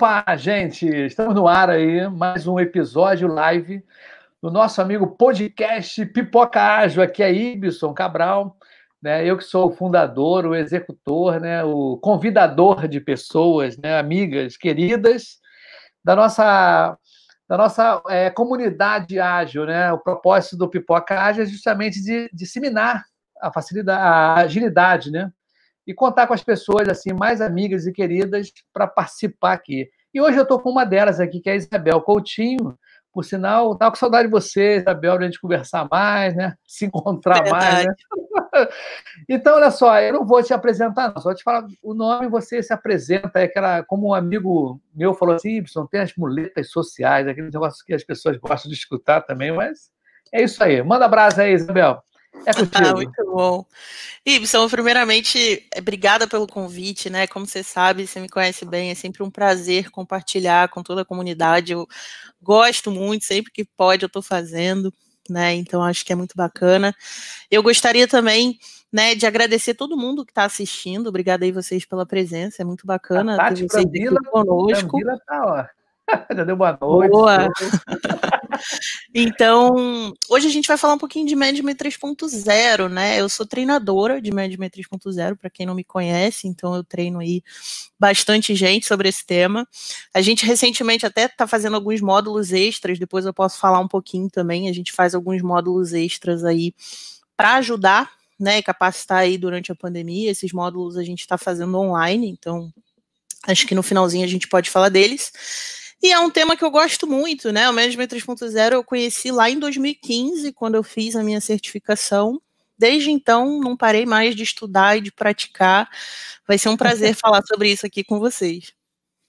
Opa, gente, estamos no ar aí, mais um episódio live do nosso amigo podcast Pipoca Ágil. Aqui é Ibson Cabral, né? Eu que sou o fundador, o executor, né? o convidador de pessoas, né? amigas queridas da nossa da nossa é, comunidade ágil, né? O propósito do Pipoca Ágil é justamente de disseminar a facilidade, a agilidade, né? E contar com as pessoas assim mais amigas e queridas para participar aqui. E hoje eu estou com uma delas aqui, que é a Isabel Coutinho. Por sinal, estava com saudade de você, Isabel, de a gente conversar mais, né? Se encontrar Verdade. mais. Né? então, olha só, eu não vou te apresentar, não. Só te falar o nome, você se apresenta. É aquela, como um amigo meu falou assim, Y, tem as muletas sociais, aquele negócio que as pessoas gostam de escutar também, mas é isso aí. Manda abraço aí, Isabel. É Ah, muito bom. Ibson, primeiramente, obrigada pelo convite, né? Como você sabe, você me conhece bem, é sempre um prazer compartilhar com toda a comunidade. Eu gosto muito, sempre que pode, eu estou fazendo, né? Então acho que é muito bacana. Eu gostaria também. Né, de agradecer todo mundo que está assistindo. Obrigada aí vocês pela presença, é muito bacana ter vocês aqui conosco. Tá, ó. Já deu boa noite. Boa. então, hoje a gente vai falar um pouquinho de Management 3.0, né? Eu sou treinadora de Management 3.0, para quem não me conhece, então eu treino aí bastante gente sobre esse tema. A gente recentemente até está fazendo alguns módulos extras, depois eu posso falar um pouquinho também. A gente faz alguns módulos extras aí para ajudar, né, capacitar aí durante a pandemia. Esses módulos a gente está fazendo online, então acho que no finalzinho a gente pode falar deles. E é um tema que eu gosto muito, né? O Management 3.0 eu conheci lá em 2015, quando eu fiz a minha certificação. Desde então, não parei mais de estudar e de praticar. Vai ser um prazer falar sobre isso aqui com vocês.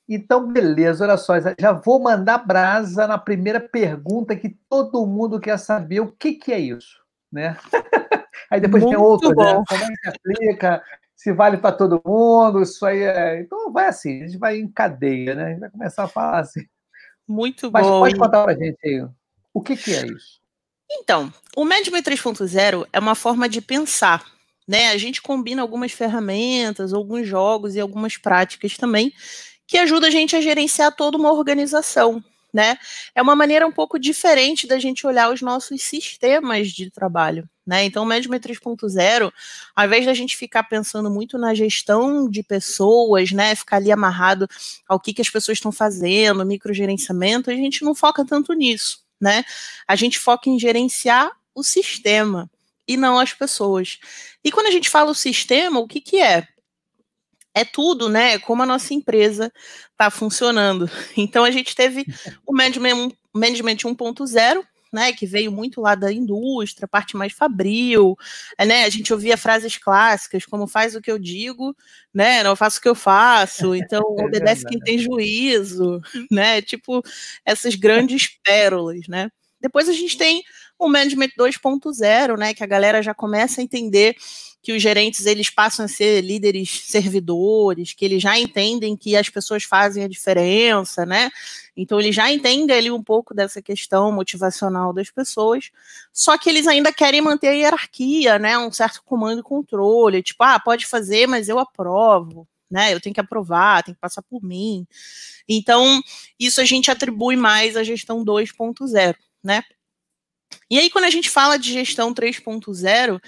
Então, beleza, olha só, já vou mandar brasa na primeira pergunta que todo mundo quer saber o que, que é isso, né? Aí depois Muito tem outro, né? Como é que aplica? Se vale para todo mundo, isso aí é. Então vai assim, a gente vai em cadeia, né? A gente vai começar a falar assim. Muito Mas bom. Mas pode contar para a gente aí, o que, que é isso? Então, o Management 3.0 é uma forma de pensar, né? A gente combina algumas ferramentas, alguns jogos e algumas práticas também que ajuda a gente a gerenciar toda uma organização, né? É uma maneira um pouco diferente da gente olhar os nossos sistemas de trabalho, né? Então, o Management 3.0, ao invés da gente ficar pensando muito na gestão de pessoas, né, ficar ali amarrado ao que, que as pessoas estão fazendo, microgerenciamento, a gente não foca tanto nisso, né? A gente foca em gerenciar o sistema e não as pessoas. E quando a gente fala o sistema, o que, que é? é tudo, né? Como a nossa empresa está funcionando. Então a gente teve o Management, management 1.0, né, que veio muito lá da indústria, parte mais fabril, é, né, a gente ouvia frases clássicas como faz o que eu digo, né, não faço o que eu faço, então é obedece quem tem juízo, né, tipo essas grandes pérolas, né. Depois a gente tem o Management 2.0, né, que a galera já começa a entender que os gerentes eles passam a ser líderes servidores, que eles já entendem que as pessoas fazem a diferença, né? Então eles já entendem ali um pouco dessa questão motivacional das pessoas, só que eles ainda querem manter a hierarquia, né? Um certo comando e controle, tipo, ah, pode fazer, mas eu aprovo, né? Eu tenho que aprovar, tem que passar por mim. Então, isso a gente atribui mais à gestão 2.0, né? E aí, quando a gente fala de gestão 3.0,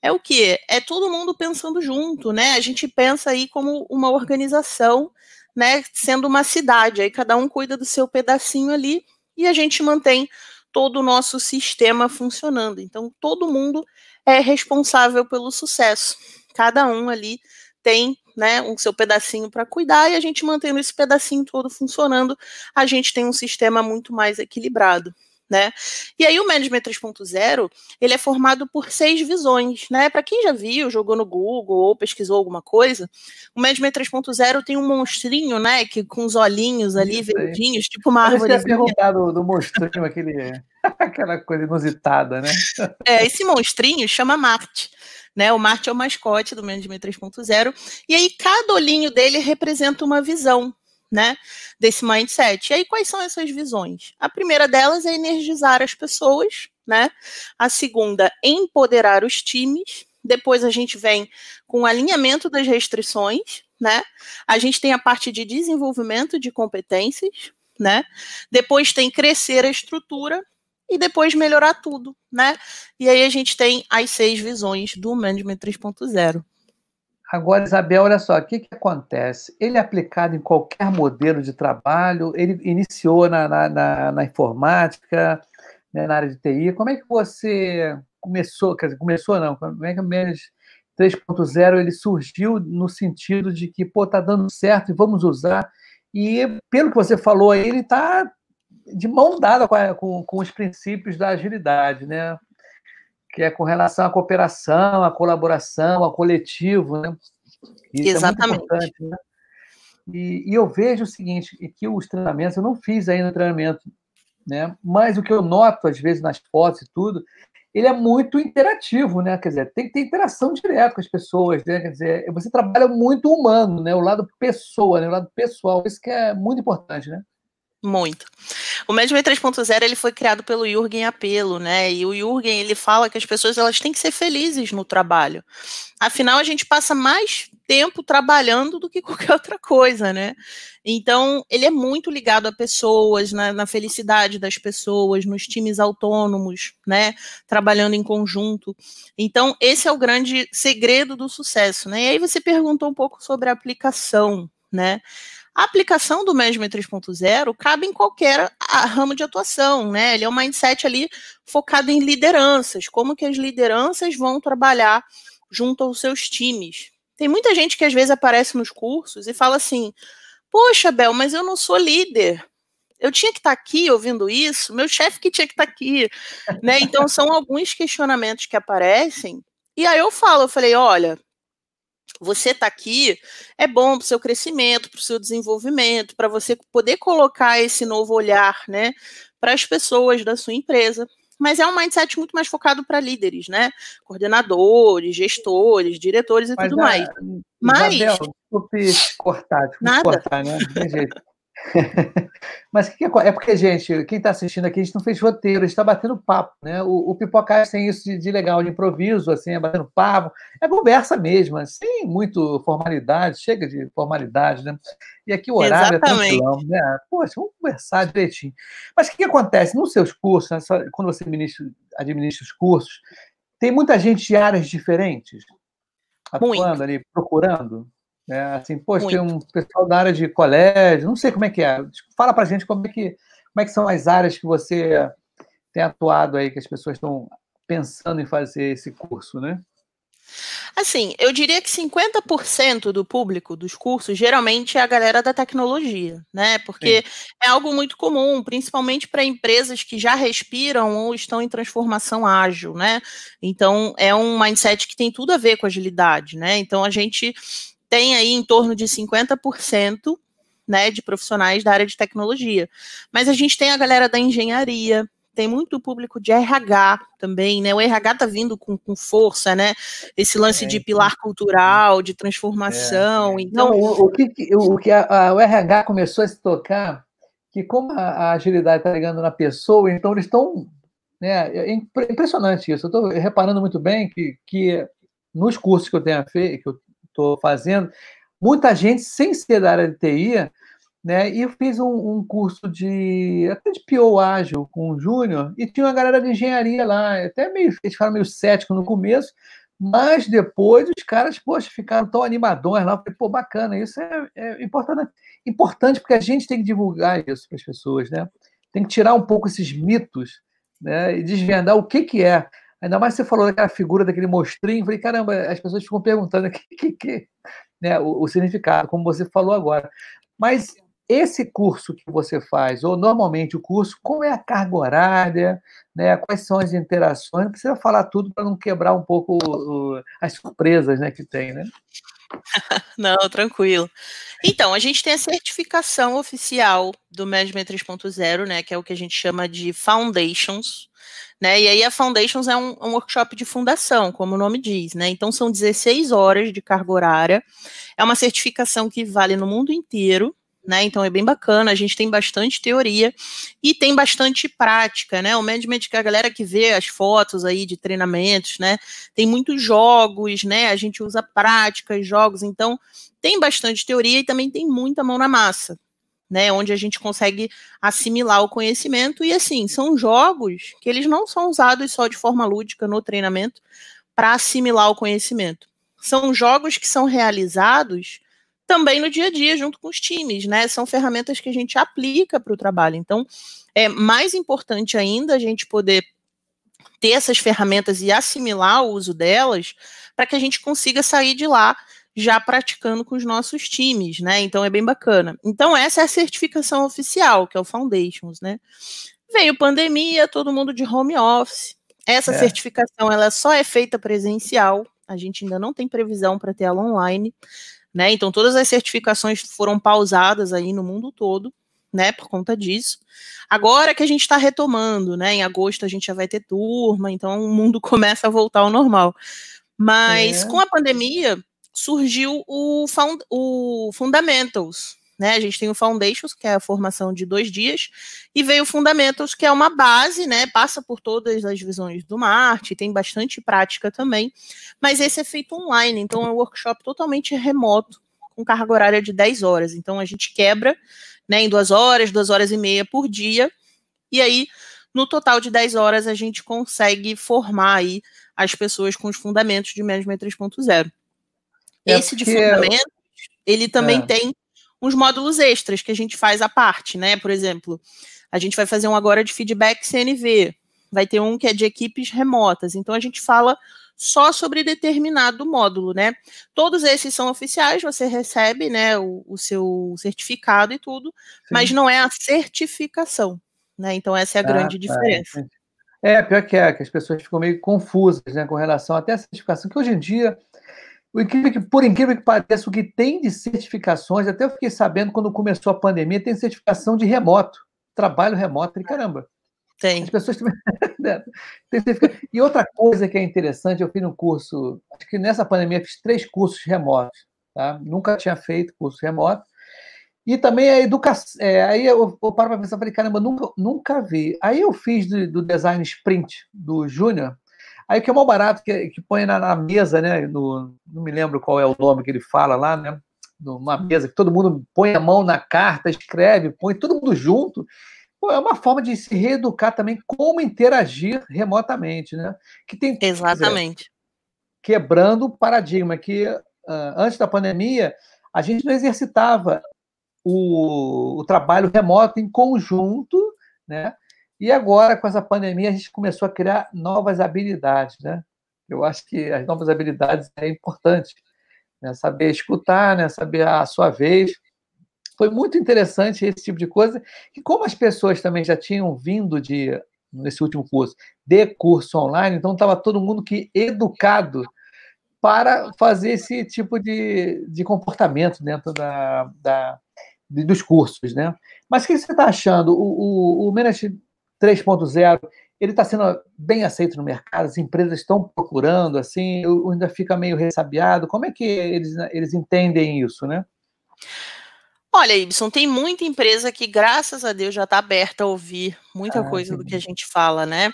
é o que? É todo mundo pensando junto, né? A gente pensa aí como uma organização, né? Sendo uma cidade, aí cada um cuida do seu pedacinho ali e a gente mantém todo o nosso sistema funcionando. Então, todo mundo é responsável pelo sucesso. Cada um ali tem né, o seu pedacinho para cuidar e a gente mantendo esse pedacinho todo funcionando, a gente tem um sistema muito mais equilibrado né? E aí o Management 3.0, ele é formado por seis visões, né? Para quem já viu, jogou no Google ou pesquisou alguma coisa, o Management 3.0 tem um monstrinho, né, que com os olhinhos ali Isso verdinhos, tipo uma árvore. Eu perguntar do, do monstrinho, aquele, aquela coisa inusitada, né? É, esse monstrinho chama Marte. Né, o Marte é o mascote do Management 3.0, e aí cada olhinho dele representa uma visão, né, desse mindset. E aí, quais são essas visões? A primeira delas é energizar as pessoas, né? A segunda, empoderar os times, Depois a gente vem com o alinhamento das restrições, né? A gente tem a parte de desenvolvimento de competências, né? Depois tem crescer a estrutura e depois melhorar tudo, né? E aí a gente tem as seis visões do Management 3.0. Agora, Isabel, olha só, o que, que acontece? Ele é aplicado em qualquer modelo de trabalho, ele iniciou na, na, na, na informática, né, na área de TI. Como é que você começou, quer dizer, começou não, como é que o Management 3.0 ele surgiu no sentido de que, pô, tá dando certo e vamos usar. E pelo que você falou aí, ele está de mão dada com, com, com, os princípios da agilidade, né? Que é com relação à cooperação, à colaboração, ao coletivo, né? Isso Exatamente. É né? E, e, eu vejo o seguinte, que os treinamentos, eu não fiz ainda treinamento, né? Mas o que eu noto, às vezes, nas fotos e tudo, ele é muito interativo, né? Quer dizer, tem que ter interação direta com as pessoas, né? Quer dizer, você trabalha muito humano, né? O lado pessoa, né? O lado pessoal, isso que é muito importante, né? Muito. O Management 3.0 ele foi criado pelo Jürgen Apelo, né? E o Jürgen ele fala que as pessoas elas têm que ser felizes no trabalho. Afinal, a gente passa mais tempo trabalhando do que qualquer outra coisa, né? Então, ele é muito ligado a pessoas, na, na felicidade das pessoas, nos times autônomos, né? Trabalhando em conjunto. Então, esse é o grande segredo do sucesso, né? E aí você perguntou um pouco sobre a aplicação, né? A aplicação do Management 3.0 cabe em qualquer ramo de atuação, né? Ele é um mindset ali focado em lideranças, como que as lideranças vão trabalhar junto aos seus times. Tem muita gente que às vezes aparece nos cursos e fala assim: Poxa, Bel, mas eu não sou líder. Eu tinha que estar aqui ouvindo isso, meu chefe que tinha que estar aqui, né? Então são alguns questionamentos que aparecem. E aí eu falo, eu falei, olha, você está aqui é bom para o seu crescimento, para o seu desenvolvimento, para você poder colocar esse novo olhar, né, para as pessoas da sua empresa. Mas é um mindset muito mais focado para líderes, né? Coordenadores, gestores, diretores e Mas, tudo mais. Mas. Isabel, desculpe cortar, desculpe nada. cortar, né? Tem jeito. Mas que é? é porque, gente, quem está assistindo aqui, a gente não fez roteiro, a gente está batendo papo, né? O, o Pipocast tem isso de, de, legal, de improviso, assim, é batendo papo, é conversa mesmo, sem muito formalidade, chega de formalidade, né? E aqui o horário Exatamente. é tranquilão, né? Poxa, vamos conversar direitinho. Mas o que, que acontece? Nos seus cursos, né, quando você administra, administra os cursos, tem muita gente de áreas diferentes atuando muito. ali, procurando? É, assim, poxa, tem um pessoal da área de colégio, não sei como é que é. Fala para gente como é que como é que são as áreas que você tem atuado aí, que as pessoas estão pensando em fazer esse curso, né? Assim, eu diria que 50% do público dos cursos geralmente é a galera da tecnologia, né? Porque Sim. é algo muito comum, principalmente para empresas que já respiram ou estão em transformação ágil, né? Então, é um mindset que tem tudo a ver com agilidade, né? Então, a gente tem aí em torno de 50% né, de profissionais da área de tecnologia. Mas a gente tem a galera da engenharia, tem muito público de RH também, né? O RH tá vindo com, com força, né? Esse lance é, de pilar cultural, de transformação. É, é. Então, Não, o, o, que, o que a, a, o RH começou a se tocar, que como a, a agilidade está ligando na pessoa, então eles estão. Né, é impressionante isso. Eu estou reparando muito bem que, que nos cursos que eu tenho feito, que eu estou fazendo, muita gente sem ser da área de TI, né? E eu fiz um, um curso de até de PO ágil com o Júnior e tinha uma galera de engenharia lá, até meio, eles ficaram meio cético no começo, mas depois os caras, poxa, ficaram tão animadões lá. Falei, pô, bacana, isso é, é importante, importante porque a gente tem que divulgar isso para as pessoas, né? Tem que tirar um pouco esses mitos, né? E desvendar o que que é. Ainda mais você falou daquela figura, daquele mostrinho. Falei, caramba, as pessoas ficam perguntando que, que, que, né, o, o, significado, como você falou agora. Mas esse curso que você faz, ou normalmente o curso, qual é a carga horária, né, quais são as interações? Não precisa falar tudo para não quebrar um pouco o, as surpresas né, que tem, né? Não, tranquilo. Então, a gente tem a certificação oficial do Management 3.0, né, que é o que a gente chama de Foundations, né? E aí a Foundations é um, um, workshop de fundação, como o nome diz, né? Então são 16 horas de carga horária. É uma certificação que vale no mundo inteiro, né? Então é bem bacana, a gente tem bastante teoria e tem bastante prática, né? O management que a galera que vê as fotos aí de treinamentos, né? Tem muitos jogos, né? A gente usa práticas, jogos, então tem bastante teoria e também tem muita mão na massa, né? Onde a gente consegue assimilar o conhecimento e assim, são jogos que eles não são usados só de forma lúdica no treinamento para assimilar o conhecimento. São jogos que são realizados também no dia a dia, junto com os times, né? São ferramentas que a gente aplica para o trabalho. Então, é mais importante ainda a gente poder ter essas ferramentas e assimilar o uso delas para que a gente consiga sair de lá já praticando com os nossos times, né? Então é bem bacana. Então essa é a certificação oficial, que é o Foundations, né? Veio pandemia, todo mundo de home office. Essa é. certificação ela só é feita presencial. A gente ainda não tem previsão para ter ela online né? Então todas as certificações foram pausadas aí no mundo todo, né? Por conta disso. Agora que a gente está retomando, né? Em agosto a gente já vai ter turma, então o mundo começa a voltar ao normal. Mas é. com a pandemia surgiu o, o Fundamentals, né? A gente tem o Foundations, que é a formação de dois dias, e veio o Fundamentals, que é uma base, né? Passa por todas as visões do Marte, tem bastante prática também, mas esse é feito online, então é um workshop totalmente remoto, com carga horária de 10 horas. Então a gente quebra né, em duas horas, duas horas e meia por dia, e aí, no total de 10 horas, a gente consegue formar aí as pessoas com os fundamentos de Management 3.0. É Esse de fundamentos, ele também é. tem uns módulos extras que a gente faz à parte, né? Por exemplo, a gente vai fazer um agora de feedback CNV, vai ter um que é de equipes remotas. Então a gente fala só sobre determinado módulo, né? Todos esses são oficiais, você recebe, né, o, o seu certificado e tudo, Sim. mas não é a certificação, né? Então essa é a ah, grande tá. diferença. É, pior que é, que as pessoas ficam meio confusas, né, com relação até a certificação, que hoje em dia o incrível que, por incrível que pareça, o que tem de certificações, até eu fiquei sabendo quando começou a pandemia, tem certificação de remoto, trabalho remoto, e caramba. Tem. As pessoas também. Né, e outra coisa que é interessante, eu fiz um curso, acho que nessa pandemia fiz três cursos remotos, tá? Nunca tinha feito curso remoto. E também a educação. É, aí eu, eu paro para pensar, falei, caramba, nunca, nunca vi. Aí eu fiz do, do design sprint do Júnior, Aí o que é mal barato, que, que põe na, na, mesa, né? No, não me lembro qual é o nome que ele fala lá, né? Numa mesa que todo mundo põe a mão na carta, escreve, põe todo mundo junto. Pô, é uma forma de se reeducar também como interagir remotamente, né? Que tem exatamente dizer, quebrando o paradigma que uh, antes da pandemia a gente não exercitava o, o trabalho remoto em conjunto, né? E agora, com essa pandemia, a gente começou a criar novas habilidades, né? Eu acho que as novas habilidades é importante, né? saber escutar, né? saber a sua vez. Foi muito interessante esse tipo de coisa, e como as pessoas também já tinham vindo de nesse último curso, de curso online, então estava todo mundo que educado para fazer esse tipo de, de comportamento dentro da, da, dos cursos, né? Mas o que você está achando? O, o, o 3.0 ele está sendo bem aceito no mercado, as empresas estão procurando, assim, ainda fica meio ressabiado. Como é que eles, eles entendem isso, né? Olha, Ibson, tem muita empresa que, graças a Deus, já está aberta a ouvir muita ah, coisa sim. do que a gente fala, né?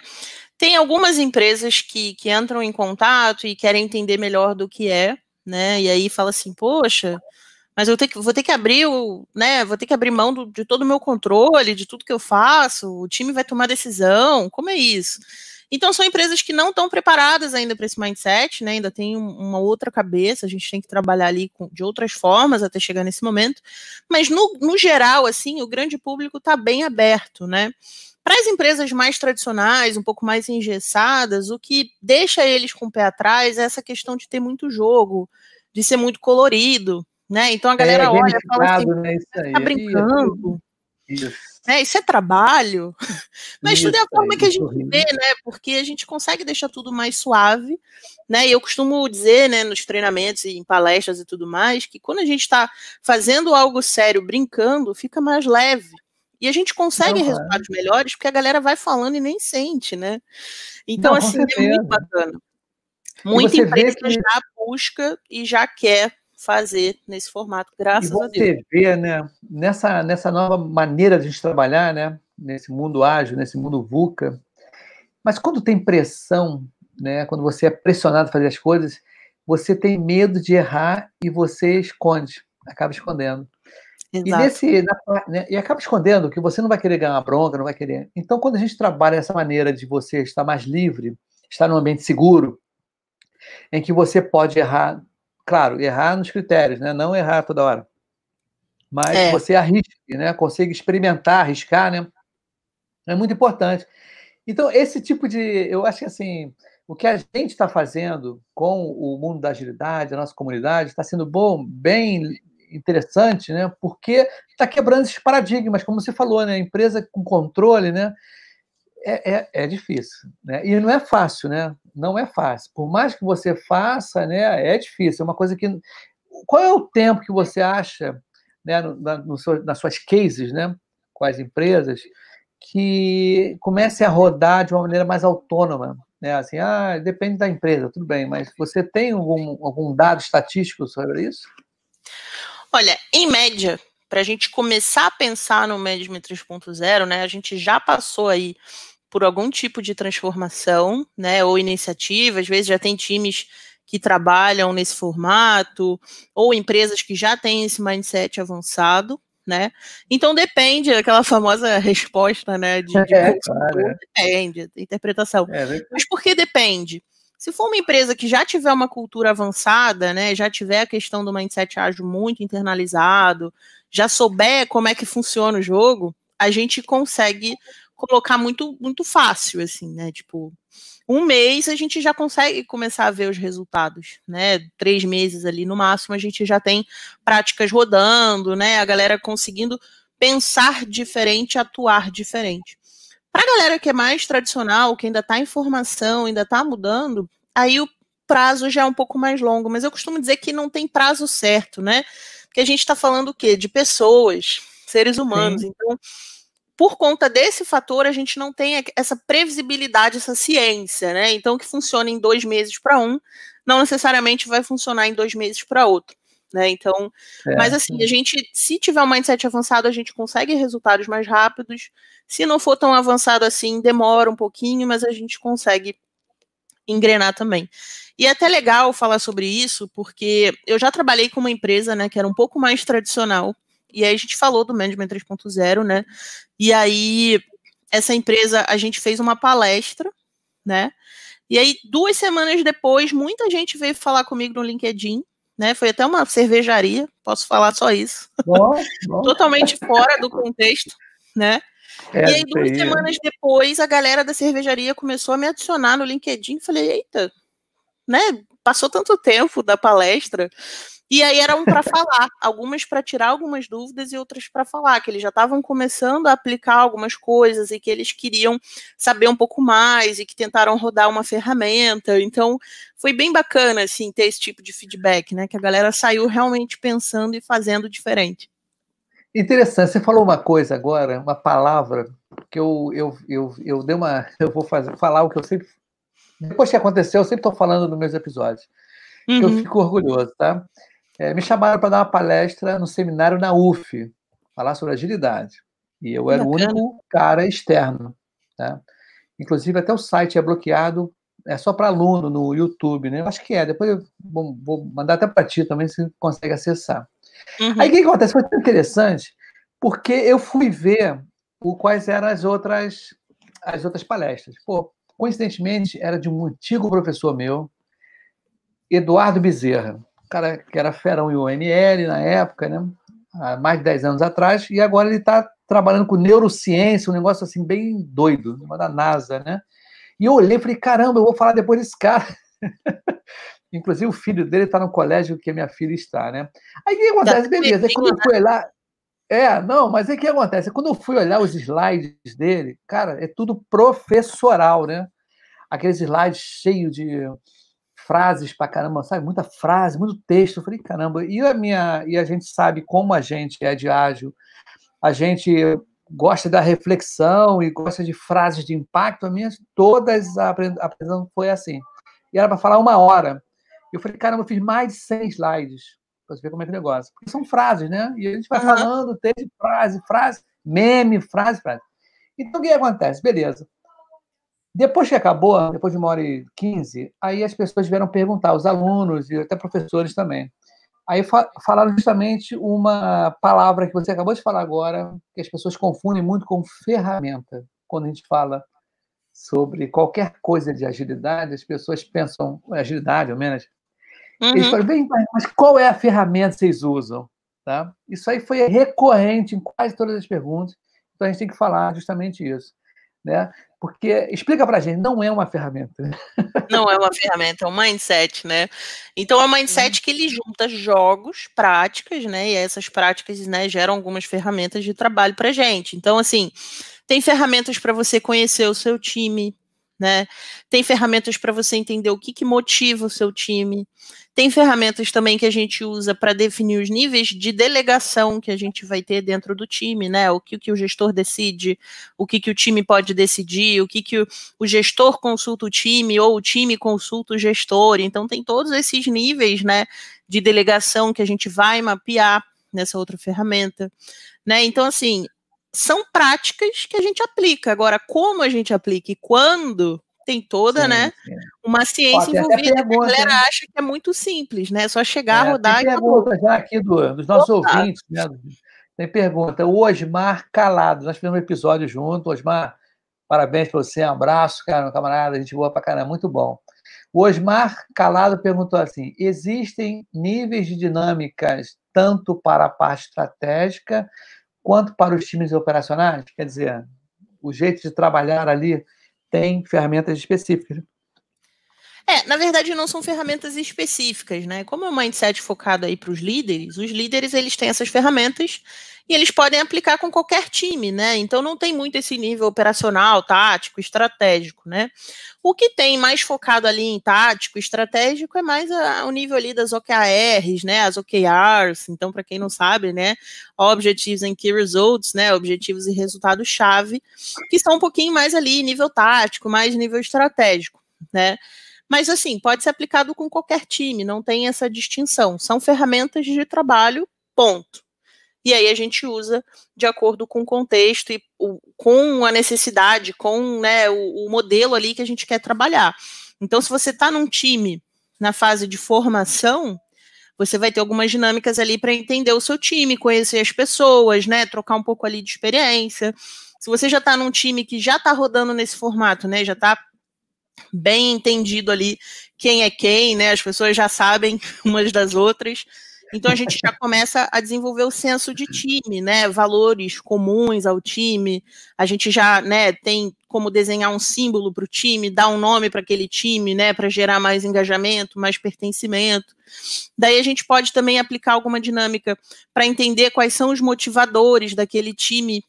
Tem algumas empresas que, que entram em contato e querem entender melhor do que é, né? E aí fala assim, poxa, mas eu que, vou ter que abrir o, né, vou ter que abrir mão do, de todo o meu controle, de tudo que eu faço, o time vai tomar decisão, como é isso? Então são empresas que não estão preparadas ainda para esse mindset, né? Ainda tem um, uma outra cabeça, a gente tem que trabalhar ali com, de outras formas até chegar nesse momento. Mas no, no geral, assim, o grande público está bem aberto, né? Para as empresas mais tradicionais, um pouco mais engessadas, o que deixa eles com o pé atrás é essa questão de ter muito jogo, de ser muito colorido, né? Então a galera é, olha e fala assim, né, aí. tá brincando. Isso. É, isso é trabalho. Mas isso tudo é a forma que a gente vê, né? Porque a gente consegue deixar tudo mais suave, né? E eu costumo dizer, né, nos treinamentos e em palestras e tudo mais, que quando a gente está fazendo algo sério, brincando, fica mais leve. E a gente consegue Não, resultados é. melhores porque a galera vai falando e nem sente, né? Então, Não, assim, é muito bacana. Muita empresa que... já busca e já quer fazer nesse formato, graças e a Deus. Você vê, né, nessa, nessa nova maneira de a gente trabalhar, né, nesse mundo ágil, nesse mundo VUCA, mas quando tem pressão, né, quando você é pressionado a fazer as coisas, você tem medo de errar e você esconde, acaba escondendo. Exato. E, nesse, na, né, e acaba escondendo que você não vai querer ganhar uma bronca, não vai querer. Então, quando a gente trabalha essa maneira de você estar mais livre, estar num ambiente seguro, em que você pode errar, claro, errar nos critérios, né? não errar toda hora, mas é. você arrisque, né? consiga experimentar, arriscar, né? é muito importante. Então, esse tipo de. Eu acho que assim, o que a gente está fazendo com o mundo da agilidade, a nossa comunidade, está sendo bom, bem interessante, né? Porque está quebrando esses paradigmas, como você falou, né? Empresa com controle, né? É, é, é, difícil, né? E não é fácil, né? Não é fácil. Por mais que você faça, né? É difícil. É uma coisa que. Qual é o tempo que você acha, né? Na, no seu, nas suas cases, né? Com as empresas, que comece a rodar de uma maneira mais autônoma, né? Assim, ah, depende da empresa, tudo bem. Mas você tem algum, algum dado estatístico sobre isso? Olha, em média, para a gente começar a pensar no Management 3.0, né, a gente já passou aí por algum tipo de transformação, né, ou iniciativa, às vezes já tem times que trabalham nesse formato, ou empresas que já têm esse mindset avançado, né? Então depende daquela famosa resposta, né? De, de é, claro, é. depende, interpretação. É, Mas por que depende? Se for uma empresa que já tiver uma cultura avançada, né, já tiver a questão do mindset ágil muito internalizado, já souber como é que funciona o jogo, a gente consegue colocar muito muito fácil assim, né? Tipo, um mês a gente já consegue começar a ver os resultados, né? Três meses ali no máximo a gente já tem práticas rodando, né? A galera conseguindo pensar diferente, atuar diferente. Para a galera que é mais tradicional, que ainda está em formação, ainda está mudando, aí o prazo já é um pouco mais longo, mas eu costumo dizer que não tem prazo certo, né? Porque a gente está falando o quê? De pessoas, seres humanos. Sim. Então, por conta desse fator, a gente não tem essa previsibilidade, essa ciência, né? Então, que funciona em dois meses para um, não necessariamente vai funcionar em dois meses para outro. Né? Então, é, mas assim, a gente, se tiver um mindset avançado, a gente consegue resultados mais rápidos. Se não for tão avançado assim, demora um pouquinho, mas a gente consegue engrenar também. E é até legal falar sobre isso, porque eu já trabalhei com uma empresa, né, que era um pouco mais tradicional, e aí a gente falou do Management 3.0, né, e aí essa empresa, a gente fez uma palestra, né, e aí duas semanas depois, muita gente veio falar comigo no LinkedIn, né? Foi até uma cervejaria, posso falar só isso. Bom, bom. Totalmente fora do contexto, né? É, e aí, duas semanas depois, a galera da cervejaria começou a me adicionar no LinkedIn. Falei, eita, né? Passou tanto tempo da palestra. E aí eram para falar, algumas para tirar algumas dúvidas e outras para falar, que eles já estavam começando a aplicar algumas coisas e que eles queriam saber um pouco mais e que tentaram rodar uma ferramenta. Então, foi bem bacana assim ter esse tipo de feedback, né? Que a galera saiu realmente pensando e fazendo diferente. Interessante, você falou uma coisa agora, uma palavra que eu, eu, eu, eu dei uma. Eu vou fazer, falar o que eu sempre. Depois que aconteceu, eu sempre estou falando nos meus episódios. Uhum. Eu fico orgulhoso, tá? É, me chamaram para dar uma palestra no seminário na UF, falar sobre agilidade. E eu era Bacana. o único cara externo. Tá? Inclusive, até o site é bloqueado, é só para aluno no YouTube, né? Eu acho que é. Depois eu vou, vou mandar até para ti também, se consegue acessar. Uhum. Aí o que acontece? Foi tão interessante, porque eu fui ver o, quais eram as outras, as outras palestras. Pô, coincidentemente, era de um antigo professor meu, Eduardo Bezerra, cara que era ferão em UNL na época, né? Há mais de 10 anos atrás, e agora ele está trabalhando com neurociência, um negócio assim bem doido, da NASA, né? E eu olhei e falei, caramba, eu vou falar depois desse cara. Inclusive, o filho dele está no colégio que a minha filha está, né? Aí o que acontece? Beleza, aí quando eu fui lá. É, não, mas aí o que acontece? Quando eu fui olhar os slides dele, cara, é tudo professoral, né? Aqueles slides cheios de frases pra caramba, sabe? Muita frase, muito texto. Eu falei, caramba, e a minha. E a gente sabe como a gente é de ágil, a gente gosta da reflexão e gosta de frases de impacto. A minha, todas a apresentação foi assim. E era para falar uma hora. Eu falei, caramba, eu fiz mais de 100 slides. para você ver como é que é o negócio. Porque são frases, né? E a gente vai uhum. falando, texto, frase, frase, meme, frase, frase. Então, o que acontece? Beleza. Depois que acabou, depois de uma hora e quinze, aí as pessoas vieram perguntar, os alunos e até professores também. Aí falaram justamente uma palavra que você acabou de falar agora, que as pessoas confundem muito com ferramenta. Quando a gente fala sobre qualquer coisa de agilidade, as pessoas pensam, agilidade ou menos, uhum. eles falam, bem, mas qual é a ferramenta que vocês usam? Tá? Isso aí foi recorrente em quase todas as perguntas, então a gente tem que falar justamente isso. Né? Porque, explica para a gente, não é uma ferramenta. Não é uma ferramenta, é um mindset, né? Então, é um mindset que ele junta jogos, práticas, né? E essas práticas né, geram algumas ferramentas de trabalho para gente. Então, assim, tem ferramentas para você conhecer o seu time, né? Tem ferramentas para você entender o que, que motiva o seu time. Tem ferramentas também que a gente usa para definir os níveis de delegação que a gente vai ter dentro do time, né? O que, que o gestor decide, o que, que o time pode decidir, o que, que o, o gestor consulta o time ou o time consulta o gestor. Então, tem todos esses níveis, né, de delegação que a gente vai mapear nessa outra ferramenta, né? Então, assim, são práticas que a gente aplica. Agora, como a gente aplica e quando, tem toda, sim, né, sim. uma ciência Ó, envolvida. Pergunta, a galera acha que é muito simples, né? É só chegar, é, rodar tem e pergunta já aqui do, dos nossos Opa. ouvintes, né? Tem pergunta. O Osmar Calado, nós fizemos um episódio junto. Osmar, parabéns para você, um abraço, cara, camarada, a gente boa para caramba, muito bom. O Osmar Calado perguntou assim: existem níveis de dinâmicas tanto para a parte estratégica quanto para os times operacionais? Quer dizer, o jeito de trabalhar ali tem ferramentas específicas. É, na verdade não são ferramentas específicas, né? Como é um mindset focado aí para os líderes, os líderes eles têm essas ferramentas e eles podem aplicar com qualquer time, né? Então não tem muito esse nível operacional, tático, estratégico, né? O que tem mais focado ali em tático, estratégico é mais o nível ali das OKRs, né? As OKRs. Então, para quem não sabe, né? Objectives and Key Results, né? Objetivos e resultados chave, que são um pouquinho mais ali nível tático, mais nível estratégico, né? Mas assim, pode ser aplicado com qualquer time, não tem essa distinção. São ferramentas de trabalho, ponto. E aí a gente usa de acordo com o contexto e o, com a necessidade, com né, o, o modelo ali que a gente quer trabalhar. Então, se você está num time na fase de formação, você vai ter algumas dinâmicas ali para entender o seu time, conhecer as pessoas, né? Trocar um pouco ali de experiência. Se você já está num time que já está rodando nesse formato, né? Já está bem entendido ali quem é quem, né? As pessoas já sabem umas das outras. Então a gente já começa a desenvolver o senso de time, né? Valores comuns ao time. A gente já, né, tem como desenhar um símbolo para o time, dar um nome para aquele time, né, para gerar mais engajamento, mais pertencimento. Daí a gente pode também aplicar alguma dinâmica para entender quais são os motivadores daquele time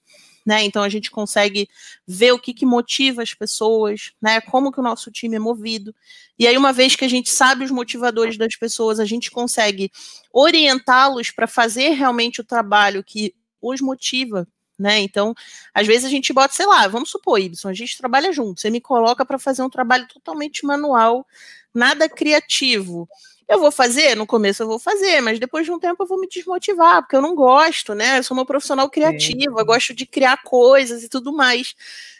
né? Então a gente consegue ver o que, que motiva as pessoas, né? Como que o nosso time é movido. E aí, uma vez que a gente sabe os motivadores das pessoas, a gente consegue orientá-los para fazer realmente o trabalho que os motiva. Né? Então, às vezes a gente bota, sei lá, vamos supor, Ibson, a gente trabalha junto, você me coloca para fazer um trabalho totalmente manual, nada criativo. Eu vou fazer, no começo eu vou fazer, mas depois de um tempo eu vou me desmotivar, porque eu não gosto, né? Eu sou uma profissional criativa, eu gosto de criar coisas e tudo mais.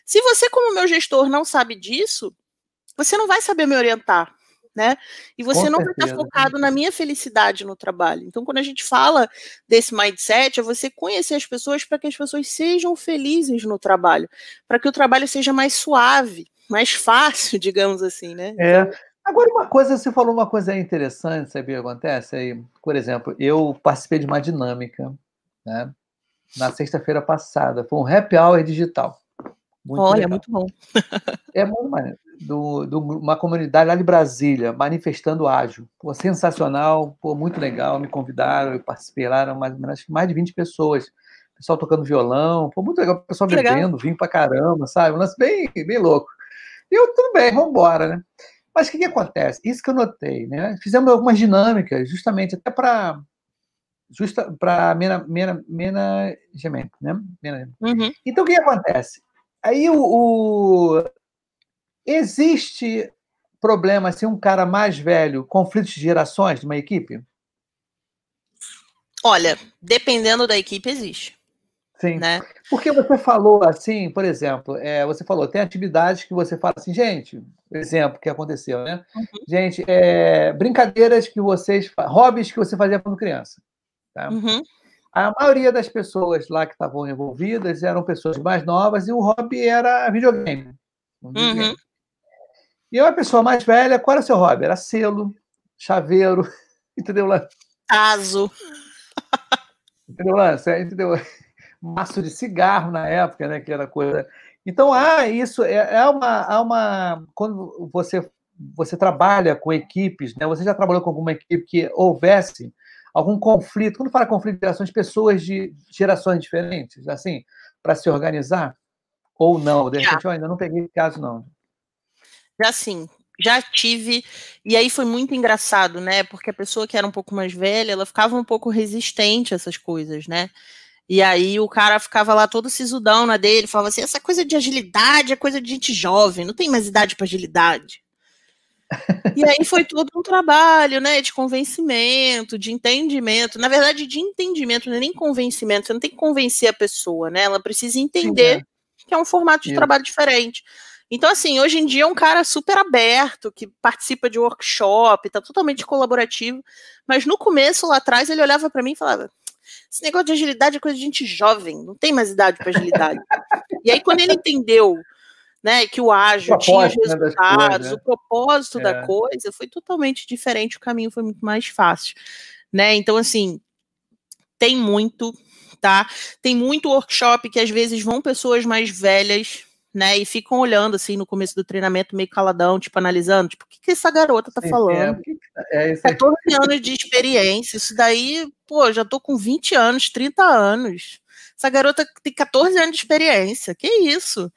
Se você, como meu gestor, não sabe disso, você não vai saber me orientar, né? E você Com não certeza. vai estar focado na minha felicidade no trabalho. Então, quando a gente fala desse mindset, é você conhecer as pessoas para que as pessoas sejam felizes no trabalho, para que o trabalho seja mais suave, mais fácil, digamos assim, né? É. Então Agora, uma coisa, você falou uma coisa interessante, sabe o que acontece? Aí, por exemplo, eu participei de uma dinâmica, né? Na sexta-feira passada, foi um happy hour digital. Muito Olha, legal. muito bom. é muito maneiro. Do, do, uma comunidade lá de Brasília, manifestando ágil. Pô, sensacional, pô, muito legal. Me convidaram, eu participei lá, eram mais, mais de 20 pessoas. Pessoal tocando violão, pô, muito legal. Pessoal que bebendo, legal. vinho pra caramba, sabe? Um lance bem, bem louco. E eu, tudo bem, vamos embora, né? Mas o que, que acontece? Isso que eu notei, né? Fizemos algumas dinâmicas, justamente até para justa para mena, mena, menagement, né? Uhum. Então o que, que acontece? Aí o, o, existe problema se assim, um cara mais velho, conflitos de gerações de uma equipe? Olha, dependendo da equipe, existe. Sim. Né? Porque você falou assim, por exemplo, é, você falou, tem atividades que você fala assim, gente, exemplo que aconteceu, né? Uhum. Gente, é, brincadeiras que vocês, hobbies que você fazia quando criança. Tá? Uhum. A maioria das pessoas lá que estavam envolvidas eram pessoas mais novas e o hobby era videogame. videogame. Uhum. E uma pessoa mais velha, qual era o seu hobby? Era selo, chaveiro, entendeu? Tazo. Entendeu, Lance? É, entendeu? Maço de cigarro na época, né? Que era coisa. Então, há isso, é, é uma, há uma. Quando você, você trabalha com equipes, né? Você já trabalhou com alguma equipe que houvesse algum conflito? Quando fala conflito de gerações, pessoas de gerações diferentes, assim, para se organizar? Ou não? De repente, eu ainda não peguei caso, não. Já sim, já tive, e aí foi muito engraçado, né? Porque a pessoa que era um pouco mais velha, ela ficava um pouco resistente a essas coisas, né? E aí o cara ficava lá todo sisudão na dele, falava assim: essa coisa de agilidade é coisa de gente jovem, não tem mais idade para agilidade. e aí foi todo um trabalho, né, de convencimento, de entendimento, na verdade de entendimento, não é nem convencimento, você não tem que convencer a pessoa, né? Ela precisa entender Sim, é. que é um formato de Sim. trabalho diferente. Então, assim, hoje em dia é um cara super aberto, que participa de workshop, tá totalmente colaborativo. Mas no começo, lá atrás, ele olhava para mim e falava: esse negócio de agilidade é coisa de gente jovem, não tem mais idade para agilidade. e aí, quando ele entendeu né, que o ágil tinha os né, resultados, né, o propósito é. da coisa, foi totalmente diferente, o caminho foi muito mais fácil. Né? Então, assim, tem muito, tá? Tem muito workshop que às vezes vão pessoas mais velhas né? E ficam olhando assim no começo do treinamento, meio caladão, tipo, analisando, tipo, o que, que essa garota tá Sim, é, falando? É, é, 14 anos de experiência, isso daí, pô, já tô com 20 anos, 30 anos. Essa garota tem 14 anos de experiência, que isso?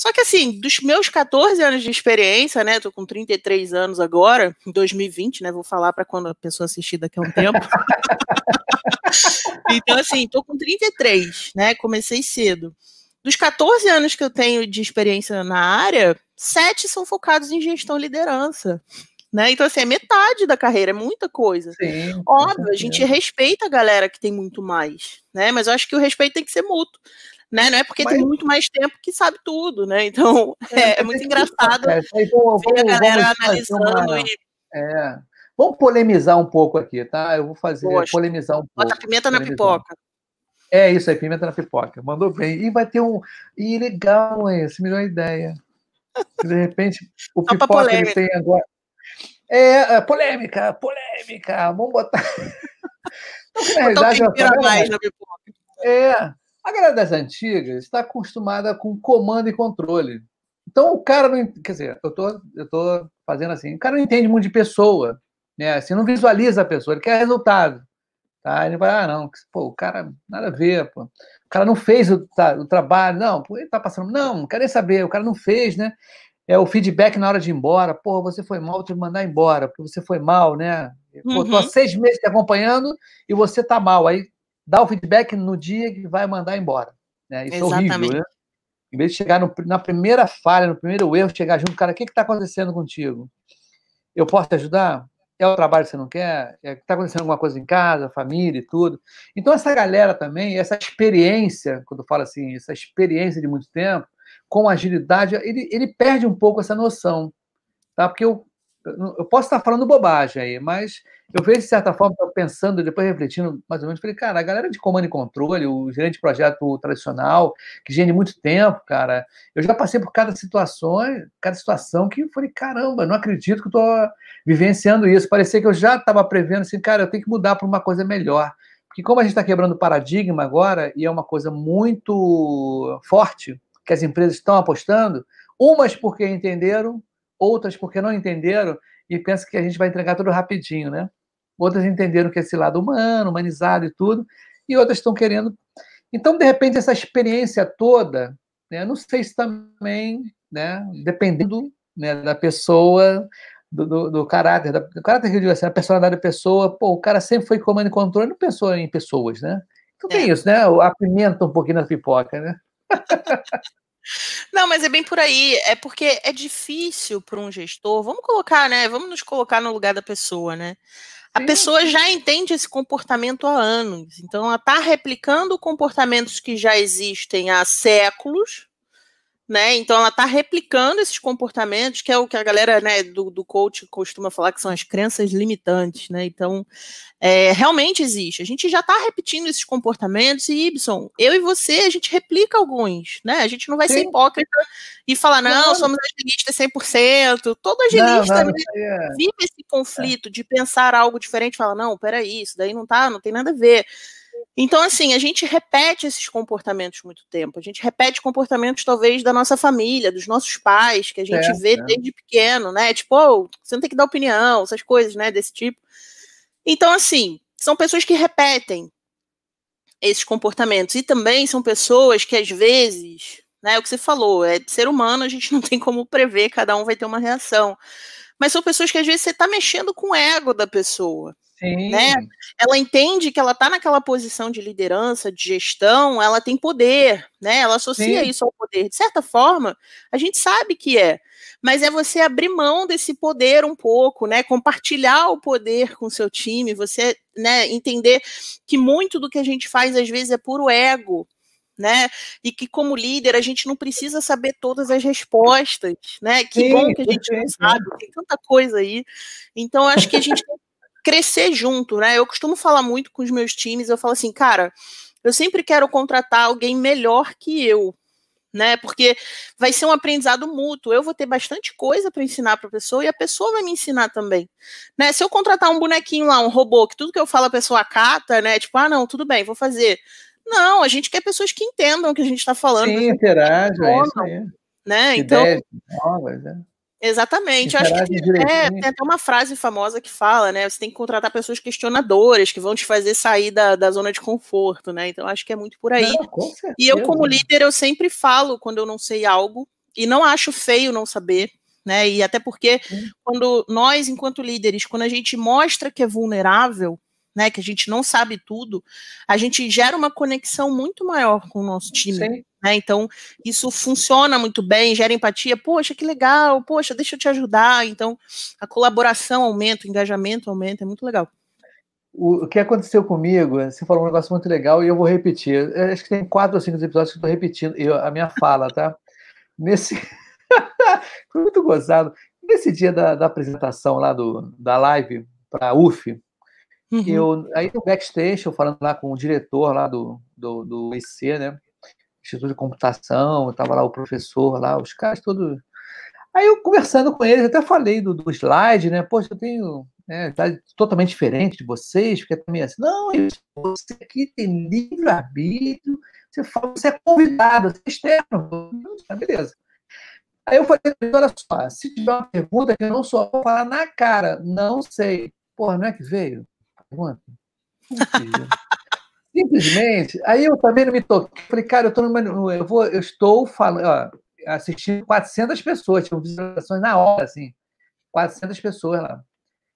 Só que assim, dos meus 14 anos de experiência, né? Tô com 33 anos agora, em 2020, né? Vou falar para quando a pessoa assistir daqui a um tempo. então, assim, tô com 33, né? Comecei cedo. Dos 14 anos que eu tenho de experiência na área, sete são focados em gestão e liderança. Né? Então, assim, é metade da carreira, é muita coisa. Sim, Óbvio, a gente respeita a galera que tem muito mais, né? Mas eu acho que o respeito tem que ser mútuo. Né? Não é porque Mas... tem muito mais tempo que sabe tudo, né? Então, é, é, muito engraçado é, vamos, ver a galera analisando uma... e... É. Vamos polemizar um pouco aqui, tá? Eu vou fazer, Poxa, polemizar um pouco. Bota pimenta na pipoca. É isso aí, pimenta na pipoca. Mandou bem. E vai ter um. E legal, esse melhor ideia. De repente, o pipoca ele tem agora. É, é, polêmica, polêmica. Vamos botar. Na realidade, a mais na pipoca. É. A galera das antigas está acostumada com comando e controle. Então o cara não. Quer dizer, eu tô, eu tô fazendo assim. O cara não entende muito de pessoa. Né? Assim, não visualiza a pessoa, ele quer resultado. Tá? Ele vai, ah, não, pô, o cara, nada a ver, pô. O cara não fez o, tá, o trabalho, não, pô, ele tá passando, não, não quero nem saber, o cara não fez, né? É o feedback na hora de ir embora, pô, você foi mal, te mandar embora, porque você foi mal, né? Pô, tô há uhum. seis meses te acompanhando e você tá mal, aí dá o feedback no dia que vai mandar embora, né? Isso Exatamente. é horrível, né? Em vez de chegar no, na primeira falha, no primeiro erro, chegar junto, cara, o que está acontecendo contigo? Eu posso te ajudar? É o trabalho que você não quer? Está é, tá acontecendo alguma coisa em casa, família e tudo. Então, essa galera também, essa experiência, quando eu falo assim, essa experiência de muito tempo, com agilidade, ele, ele perde um pouco essa noção. Tá? Porque eu, eu posso estar falando bobagem aí, mas eu vejo, de certa forma, pensando, depois refletindo mais ou menos, falei, cara, a galera de comando e controle, o gerente de projeto tradicional, que gere muito tempo, cara, eu já passei por cada situação, cada situação que eu falei, caramba, não acredito que eu estou vivenciando isso. Parecia que eu já estava prevendo assim, cara, eu tenho que mudar para uma coisa melhor. Porque como a gente está quebrando paradigma agora, e é uma coisa muito forte, que as empresas estão apostando, umas porque entenderam, outras porque não entenderam, e pensam que a gente vai entregar tudo rapidinho, né? outras entenderam que é esse lado humano, humanizado e tudo, e outras estão querendo. Então, de repente, essa experiência toda, né, não sei se também, né, dependendo né, da pessoa, do, do, do, caráter, da, do caráter que eu digo assim, a personalidade da pessoa, pô, o cara sempre foi comando e controle, não pensou em pessoas, né? Então tem é. isso, né? A pimenta um pouquinho na pipoca, né? Não, mas é bem por aí. É porque é difícil para um gestor. Vamos colocar, né? Vamos nos colocar no lugar da pessoa, né? a pessoa já entende esse comportamento há anos. Então, ela está replicando comportamentos que já existem há séculos, né? Então ela está replicando esses comportamentos, que é o que a galera né, do, do coach costuma falar que são as crenças limitantes, né? Então é, realmente existe. A gente já está repetindo esses comportamentos e Ibson, eu e você, a gente replica alguns, né? A gente não vai Sim. ser hipócrita e falar, não, não. somos agilistas 100%. Todo agilista não, não, né, é... vive esse conflito é. de pensar algo diferente, fala, não, peraí, isso daí não tá, não tem nada a ver. Então, assim, a gente repete esses comportamentos muito tempo. A gente repete comportamentos, talvez, da nossa família, dos nossos pais, que a gente é, vê é. desde pequeno, né? Tipo, oh, você não tem que dar opinião, essas coisas, né? Desse tipo. Então, assim, são pessoas que repetem esses comportamentos. E também são pessoas que, às vezes, né? O que você falou, é ser humano, a gente não tem como prever, cada um vai ter uma reação. Mas são pessoas que, às vezes, você está mexendo com o ego da pessoa. Sim. Né? Ela entende que ela está naquela posição de liderança, de gestão, ela tem poder, né? Ela associa Sim. isso ao poder. De certa forma, a gente sabe que é, mas é você abrir mão desse poder um pouco, né? Compartilhar o poder com seu time, você, né, entender que muito do que a gente faz às vezes é puro ego, né? E que como líder a gente não precisa saber todas as respostas, né? Que Sim, bom que a gente não sabe, tem tanta coisa aí. Então acho que a gente tem crescer junto, né? Eu costumo falar muito com os meus times, eu falo assim, cara, eu sempre quero contratar alguém melhor que eu, né? Porque vai ser um aprendizado mútuo. Eu vou ter bastante coisa para ensinar para a pessoa e a pessoa vai me ensinar também, né? Se eu contratar um bonequinho lá, um robô, que tudo que eu falo a pessoa acata, né? Tipo, ah, não, tudo bem, vou fazer. Não, a gente quer pessoas que entendam o que a gente está falando. Sim, interagem, é isso aí. Né? Então, novas, né? Exatamente. Eu acho que tem, é, tem, até uma frase famosa que fala, né? Você tem que contratar pessoas questionadoras que vão te fazer sair da, da zona de conforto, né? Então acho que é muito por aí. Não, e eu, como líder, eu sempre falo quando eu não sei algo, e não acho feio não saber, né? E até porque quando nós, enquanto líderes, quando a gente mostra que é vulnerável, né? Que a gente não sabe tudo, a gente gera uma conexão muito maior com o nosso time. Sim. Né? Então, isso funciona muito bem, gera empatia. Poxa, que legal, poxa, deixa eu te ajudar. Então, a colaboração aumenta, o engajamento aumenta, é muito legal. O, que aconteceu comigo, você falou um negócio muito legal e eu vou repetir. Eu acho que tem quatro ou cinco episódios que eu estou repetindo eu, a minha fala, tá? Nesse. Foi muito gozado. Nesse dia da, da apresentação lá do, da live para a UF, uhum. eu, aí no backstage, eu falando lá com o diretor lá do, do, do IC, né? Instituto de Computação, estava lá o professor, lá, os caras todos. Aí eu conversando com eles, até falei do, do slide, né? Poxa, eu tenho né, totalmente diferente de vocês, porque também assim, não, você aqui tem livre-arbítrio, você fala, você é convidado, você é externo. Ah, beleza. Aí eu falei, olha só, se tiver uma pergunta que eu não sou, vou falar na cara, não sei. Porra, não é que veio? Pergunta. Simplesmente, aí eu também não me toquei. Falei, cara, eu, tô numa, eu, vou, eu estou falando, ó, assistindo 400 pessoas, tinham visualizações na hora, assim, 400 pessoas lá.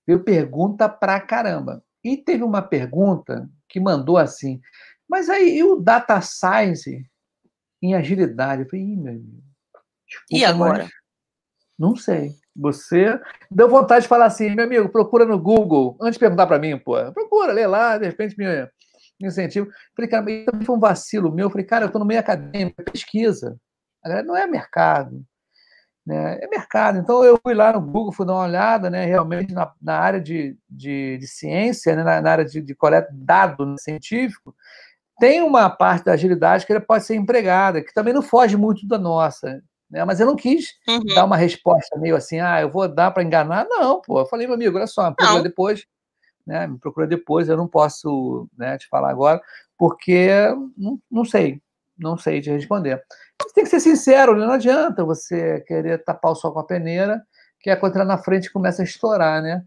Eu pergunta pra caramba. E teve uma pergunta que mandou assim, mas aí e o data science em agilidade? Eu falei, Ih, meu Deus. e agora? Não sei. Você deu vontade de falar assim, meu amigo, procura no Google, antes de perguntar para mim, pô. Procura, lê lá, de repente me incentivo. Falei, cara, mas também foi um vacilo meu. Falei, cara, eu estou no meio acadêmico, é pesquisa. Não é mercado. Né? É mercado. Então eu fui lá no Google, fui dar uma olhada, né, realmente na, na área de, de, de ciência, né, na, na, área de, de coleta de dado né, científico, tem uma parte da agilidade que ele pode ser empregada, que também não foge muito da nossa. Né? Mas eu não quis uhum. dar uma resposta meio assim, ah, eu vou dar para enganar. Não, pô. Eu falei, meu amigo, olha só, depois né, me procura depois, eu não posso né, te falar agora, porque não, não sei, não sei te responder. Você tem que ser sincero, né? não adianta você querer tapar o sol com a peneira, que é quando na frente começa a estourar, né?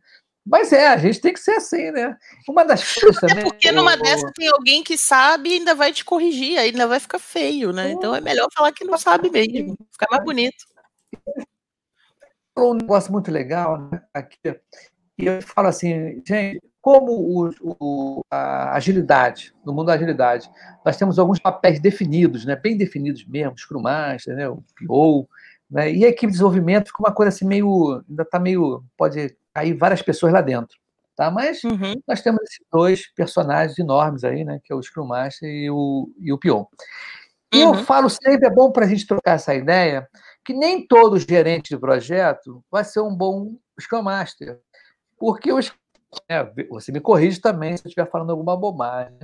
Mas é, a gente tem que ser assim, né? Uma das coisas também. É porque numa dessas tem alguém que sabe e ainda vai te corrigir, ainda vai ficar feio, né? Então é melhor falar que não sabe mesmo, ficar mais bonito. Um negócio muito legal né? aqui, e eu falo assim, gente, como o, o, a agilidade, no mundo da agilidade, nós temos alguns papéis definidos, né, bem definidos mesmo, Scrum Master, né, o PO, né, e a equipe de desenvolvimento fica uma coisa assim meio, ainda está meio, pode cair várias pessoas lá dentro. tá? Mas uhum. nós temos esses dois personagens enormes aí, né? Que é o Scrum Master e o, e o Pion. E uhum. eu falo sempre, é bom para a gente trocar essa ideia, que nem todo gerente de projeto vai ser um bom Scrum Master. Porque os, é, você me corrige também se eu estiver falando alguma bobagem.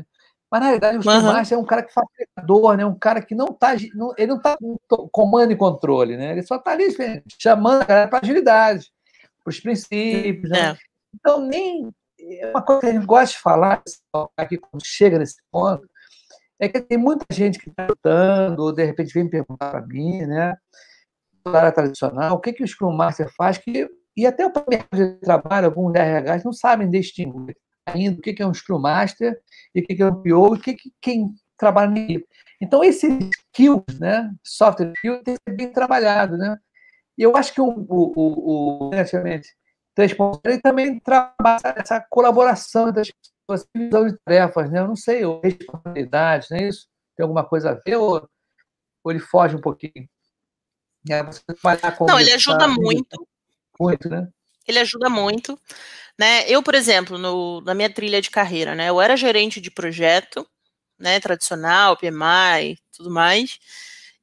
Mas, na verdade, o Scrum uhum. Master é um cara que faz facilitador, né? um cara que não está ele não está com comando e controle, né? ele só está ali chamando a galera para agilidade, para os princípios. Né? É. Então, nem. É uma coisa que a gente gosta de falar aqui quando chega nesse ponto, é que tem muita gente que está lutando, ou de repente vem perguntar para mim, né? Área tradicional, o que, que o Scrum Master faz, que, e até o mercado de trabalho, alguns RH não sabem distinguir ainda o que, que é um Scrum Master, e o que, que é um PO, e o que, que quem trabalha nisso. Então, esses skills, né, software skills, tem que ser bem trabalhado, né? E eu acho que o, o, o, o ele também trabalha essa colaboração entre as pessoas, divisão de tarefas, né? Eu não sei, ou responsabilidade, não é isso? Tem alguma coisa a ver ou, ou ele foge um pouquinho? É, não, ele ajuda muito. Muito, né? Ele ajuda muito. Né? Eu, por exemplo, no, na minha trilha de carreira, né? Eu era gerente de projeto, né? Tradicional, PMI, tudo mais.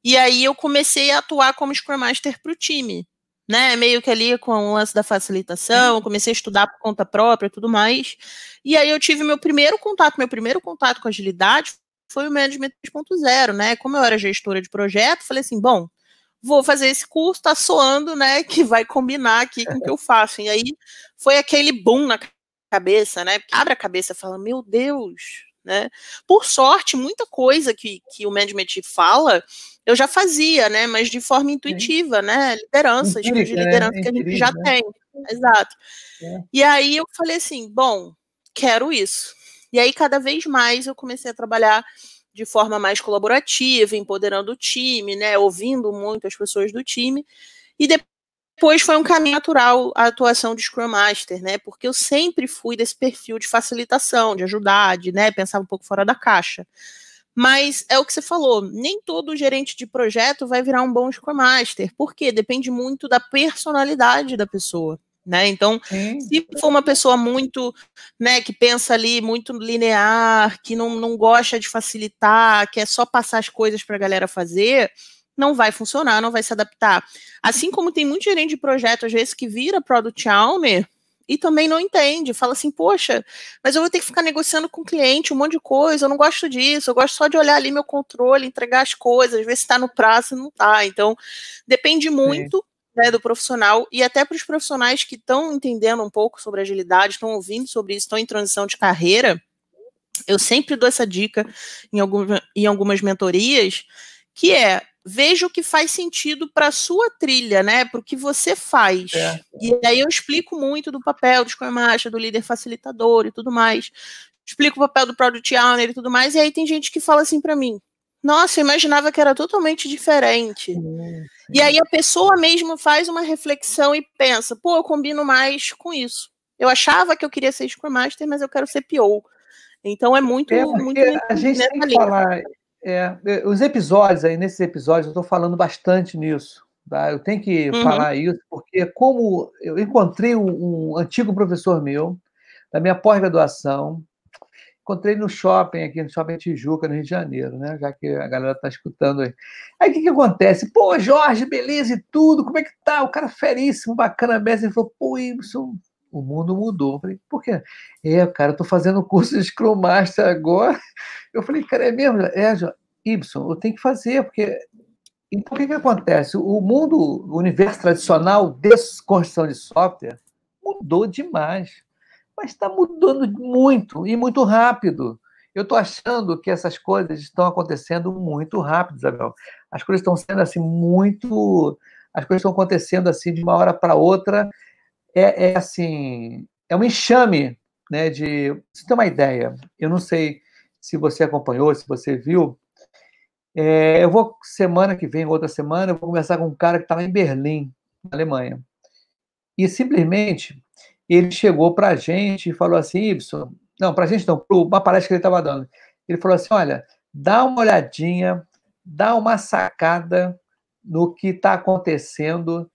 E aí eu comecei a atuar como Scrum Master para o time né? Meio que ali com o lance da facilitação, comecei a estudar por conta própria tudo mais. E aí eu tive meu primeiro contato, meu primeiro contato com agilidade foi o Management 3.0, né? Como eu era gestora de projeto, falei assim, bom, vou fazer esse curso, tá soando, né, que vai combinar aqui com o que eu faço. E aí foi aquele boom na cabeça, né? Abre a cabeça e fala, meu Deus, né? Por sorte, muita coisa que, que o management fala eu já fazia, né? Mas de forma intuitiva, Sim. né? Liderança, Empírica, de liderança né? que a gente já né? tem. Exato. É. E aí eu falei assim, bom, quero isso. E aí, cada vez mais, eu comecei a trabalhar de forma mais colaborativa, empoderando o time, né? Ouvindo muito as pessoas do time. E depois foi um caminho natural a atuação de Scrum Master, né? Porque eu sempre fui desse perfil de facilitação, de ajudar, de né, pensar um pouco fora da caixa. Mas é o que você falou, nem todo gerente de projeto vai virar um bom Scrum Master, porque depende muito da personalidade da pessoa. Né? Então, Sim. se for uma pessoa muito, né, que pensa ali muito linear, que não, não gosta de facilitar, que é só passar as coisas para a galera fazer, não vai funcionar, não vai se adaptar. Assim como tem muito gerente de projeto, às vezes, que vira product owner, e também não entende, fala assim, poxa, mas eu vou ter que ficar negociando com o cliente um monte de coisa, eu não gosto disso, eu gosto só de olhar ali meu controle, entregar as coisas, ver se está no prazo não está. Então, depende muito né, do profissional e até para os profissionais que estão entendendo um pouco sobre agilidade, estão ouvindo sobre isso, estão em transição de carreira, eu sempre dou essa dica em, algum, em algumas mentorias, que é veja o que faz sentido para a sua trilha, né? Para o que você faz. É. E aí eu explico muito do papel do Scrum Master, do líder facilitador e tudo mais. Explico o papel do Product Owner e tudo mais. E aí tem gente que fala assim para mim: Nossa, eu imaginava que era totalmente diferente. Sim, E aí a pessoa mesmo faz uma reflexão e pensa: Pô, eu combino mais com isso. Eu achava que eu queria ser Scrum Master, mas eu quero ser PO. Então é muito, é muito. A gente tem que falar é, é, os episódios aí, nesses episódios, eu estou falando bastante nisso. Tá? Eu tenho que uhum. falar isso, porque como eu encontrei um, um antigo professor meu, da minha pós-graduação, encontrei no shopping, aqui no Shopping Tijuca, no Rio de Janeiro, né? Já que a galera está escutando aí. Aí o que, que acontece? Pô, Jorge, beleza e tudo, como é que tá? O cara feríssimo, bacana mesmo. Ele falou, pô, Ibson, o mundo mudou. Eu falei, por quê? É, cara, eu tô fazendo curso de Scrum Master agora. Eu falei, cara, é mesmo? É, Ibson, eu tenho que fazer, porque. Então, o que, que acontece? O mundo, o universo tradicional de construção de software mudou demais. Mas está mudando muito e muito rápido. Eu estou achando que essas coisas estão acontecendo muito rápido, Isabel. As coisas estão sendo assim muito. As coisas estão acontecendo assim de uma hora para outra é, é assim, é um enxame, né? De você ter uma ideia. Eu não sei se você acompanhou, se você viu. É, eu vou semana que vem, outra semana, eu vou conversar com um cara que está lá em Berlim, na Alemanha. E simplesmente ele chegou para a gente e falou assim, Ibson, não, para a gente não, para uma palestra que ele estava dando. Ele falou assim, olha, dá uma olhadinha, dá uma sacada no que está acontecendo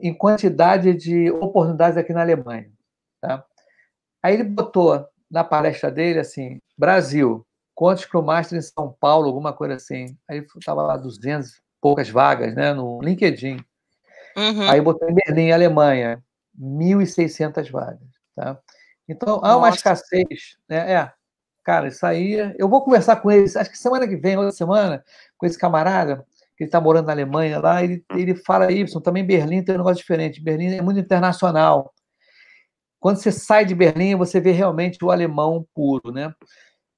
em quantidade de oportunidades aqui na Alemanha. Tá? Aí ele botou na palestra dele assim: Brasil, quantos Scrum Master em São Paulo, alguma coisa assim. Aí estava lá 200 poucas vagas, né, no LinkedIn. Uhum. Aí botou em Berlim, Alemanha, 1.600 vagas, tá? Então, há uma Nossa. escassez, né? É, cara, isso aí, eu vou conversar com eles, acho que semana que vem, outra semana, com esse camarada, que ele está morando na Alemanha lá, ele, ele fala, Y, também Berlim tem um negócio diferente, Berlim é muito internacional. Quando você sai de Berlim, você vê realmente o alemão puro, né?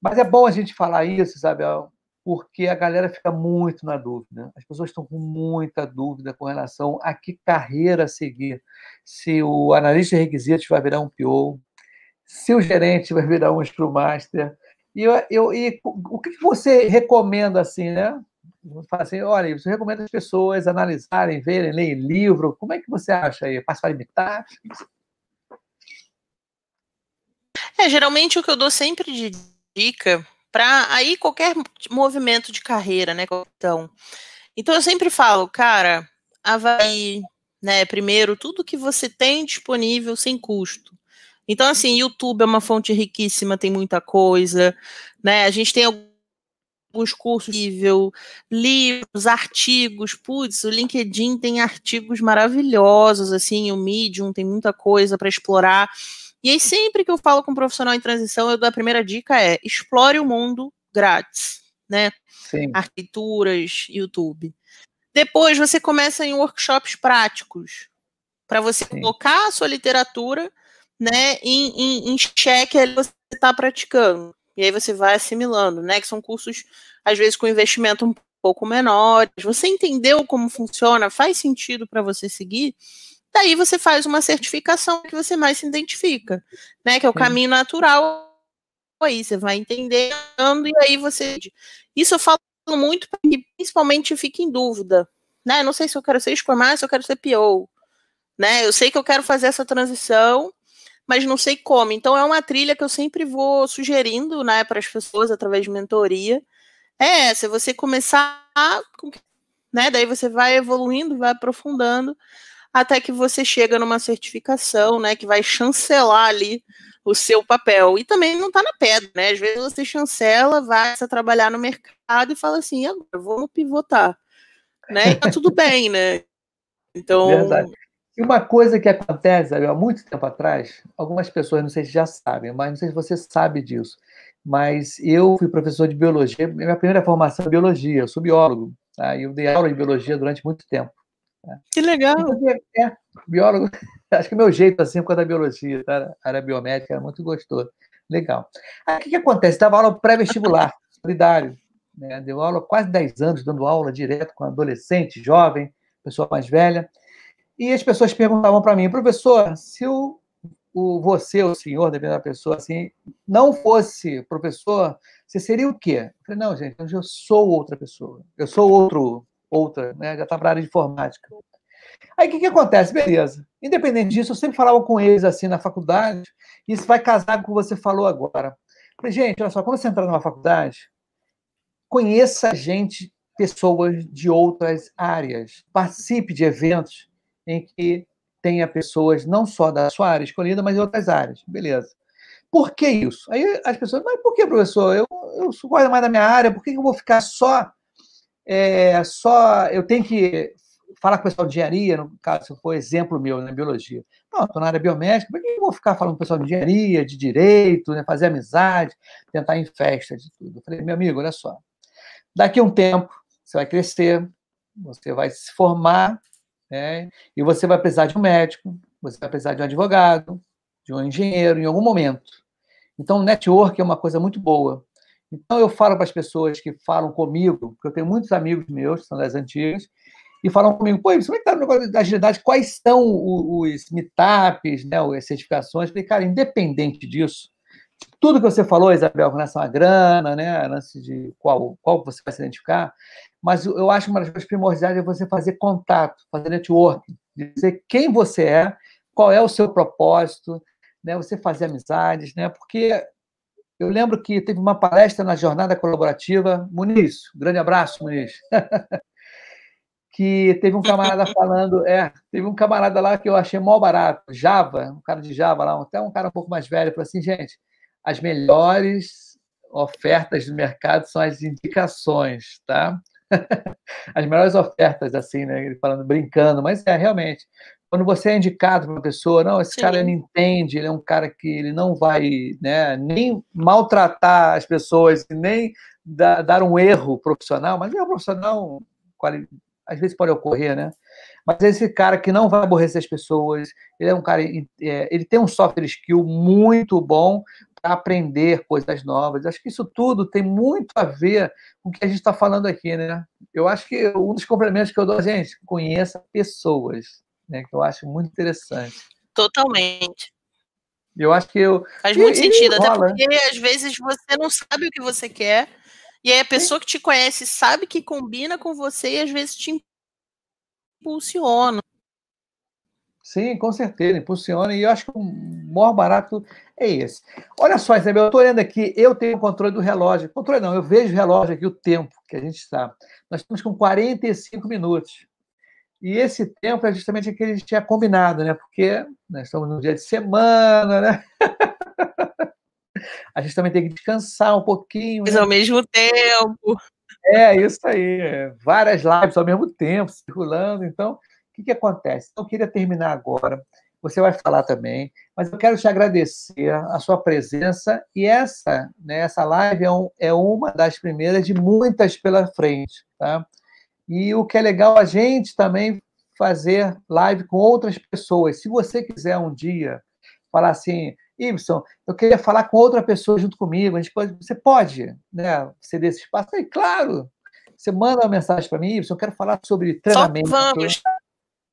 Mas é bom a gente falar isso, Isabel, porque a galera fica muito na dúvida. As pessoas estão com muita dúvida com relação a que carreira seguir. Se o analista de requisitos vai virar um PO, se o gerente vai virar um Scrum Master. E, eu, eu, e o que você recomenda, assim, né? Fala assim, olha, você recomenda as pessoas analisarem, verem, lerem livro. Como é que você acha aí? Passa para imitar? É, geralmente o que eu dou sempre de dica para aí qualquer movimento de carreira, né? Então, então eu sempre falo, cara, avalie, né, primeiro tudo que você tem disponível sem custo. Então, assim, YouTube é uma fonte riquíssima, tem muita coisa, né? A gente tem alguns cursos, livros, artigos, putz, o LinkedIn tem artigos maravilhosos, assim, o Medium tem muita coisa para explorar. E aí, sempre que eu falo com um profissional em transição, eu dou a primeira dica é explore o mundo grátis, né? Sim. Arquiteturas, YouTube. Depois você começa em workshops práticos para você Sim. colocar a sua literatura né, em, em, em xeque ali você está praticando. E aí você vai assimilando, né? Que são cursos, às vezes, com investimento um pouco menores. Você entendeu como funciona, faz sentido para você seguir, Daí você faz uma certificação que você mais se identifica, né? Que é o caminho natural. Aí você vai entendendo e aí você. Isso eu falo muito para que principalmente fique em dúvida, né? não sei se eu quero ser Master, se eu quero ser PO, né? Eu sei que eu quero fazer essa transição, mas não sei como. Então é uma trilha que eu sempre vou sugerindo, né, para as pessoas através de mentoria. É se você começar, né? Daí você vai evoluindo, vai aprofundando até que você chega numa certificação, né, que vai chancelar ali o seu papel. E também não está na pedra, né? Às vezes você chancela, vai a trabalhar no mercado e fala assim, agora vamos pivotar, né? E tá tudo bem, né? Então. Verdade. E uma coisa que acontece, há muito tempo atrás, algumas pessoas, não sei se já sabem, mas não sei se você sabe disso, mas eu fui professor de biologia, minha primeira formação é biologia, eu sou biólogo, tá? eu dei aula de biologia durante muito tempo. Que legal! É, biólogo, acho que meu jeito assim, causa da biologia, tá? a área biomédica era muito gostoso. Legal. Aí o que, que acontece? Dava aula pré-vestibular, solidário. Né? Deu aula quase 10 anos, dando aula direto com adolescente, jovem, pessoa mais velha. E as pessoas perguntavam para mim, professor, se o, o você, o senhor, dependendo da pessoa, assim, não fosse professor, você seria o quê? Eu falei, não, gente, eu sou outra pessoa. Eu sou outro outra, né? já está para a área de informática. Aí o que, que acontece? Beleza. Independente disso, eu sempre falava com eles assim na faculdade, e isso vai casar com o que você falou agora. Falei, gente, olha só, quando você entrar numa faculdade, conheça gente, pessoas de outras áreas. Participe de eventos em que tenha pessoas não só da sua área escolhida, mas de outras áreas. Beleza. Por que isso? Aí as pessoas, mas por que, professor? Eu, eu gosto mais da minha área, por que eu vou ficar só é, só eu tenho que falar com o pessoal de engenharia, no caso, se for exemplo meu, na né, biologia. Não, estou na área biomédica, por que eu vou ficar falando com o pessoal de engenharia, de direito, né, fazer amizade, tentar ir em festa de tudo? Eu falei, meu amigo, olha só, daqui a um tempo você vai crescer, você vai se formar, né, e você vai precisar de um médico, você vai precisar de um advogado, de um engenheiro em algum momento. Então, o network é uma coisa muito boa. Então, eu falo para as pessoas que falam comigo, porque eu tenho muitos amigos meus, que são das antigas, e falam comigo, pô, como é que está o negócio da agilidade? Quais são os meetups, né, as certificações? Eu falei, cara, independente disso, tudo que você falou, Isabel, com relação à grana, né, lance de qual, qual você vai se identificar, mas eu acho que uma das coisas primordiais é você fazer contato, fazer networking, dizer quem você é, qual é o seu propósito, né, você fazer amizades, né, porque eu lembro que teve uma palestra na Jornada Colaborativa, Muniz, grande abraço, Muniz, que teve um camarada falando, é, teve um camarada lá que eu achei mó barato, Java, um cara de Java lá, até um cara um pouco mais velho, falou assim, gente, as melhores ofertas do mercado são as indicações, tá? as melhores ofertas, assim, né? Ele falando, brincando, mas é realmente. Quando você é indicado para uma pessoa, não, esse Sim. cara ele entende, ele é um cara que ele não vai né, nem maltratar as pessoas, nem dar, dar um erro profissional, mas é um profissional, às vezes pode ocorrer, né? Mas esse cara que não vai aborrecer as pessoas, ele é um cara, é, ele tem um software skill muito bom para aprender coisas novas. Acho que isso tudo tem muito a ver com o que a gente está falando aqui, né? Eu acho que um dos complementos que eu dou, gente, conheça pessoas, né? Que eu acho muito interessante. Totalmente. Eu acho que eu. Faz muito e, sentido, e até porque às vezes você não sabe o que você quer, e aí a pessoa que te conhece sabe que combina com você e às vezes te impulsiona. Sim, com certeza, impulsiona. E eu acho que o maior barato é esse. Olha só, Isabel, eu estou olhando aqui, eu tenho o controle do relógio. Controle não, eu vejo o relógio aqui, o tempo que a gente está. Nós estamos com 45 minutos. E esse tempo é justamente aquele que a gente tinha combinado, né? Porque nós estamos no dia de semana, né? a gente também tem que descansar um pouquinho. Mas né? ao mesmo tempo. É, isso aí. Várias lives ao mesmo tempo, circulando. Então, que, que acontece? Eu queria terminar agora, você vai falar também, mas eu quero te agradecer a sua presença e essa, né, essa live é, um, é uma das primeiras de muitas pela frente, tá? E o que é legal a gente também fazer live com outras pessoas. Se você quiser um dia falar assim, Ibson, eu queria falar com outra pessoa junto comigo, a gente pode, você pode, né, ceder esse espaço? Aí, claro, você manda uma mensagem para mim, Ibson, eu quero falar sobre treinamento. Só vamos.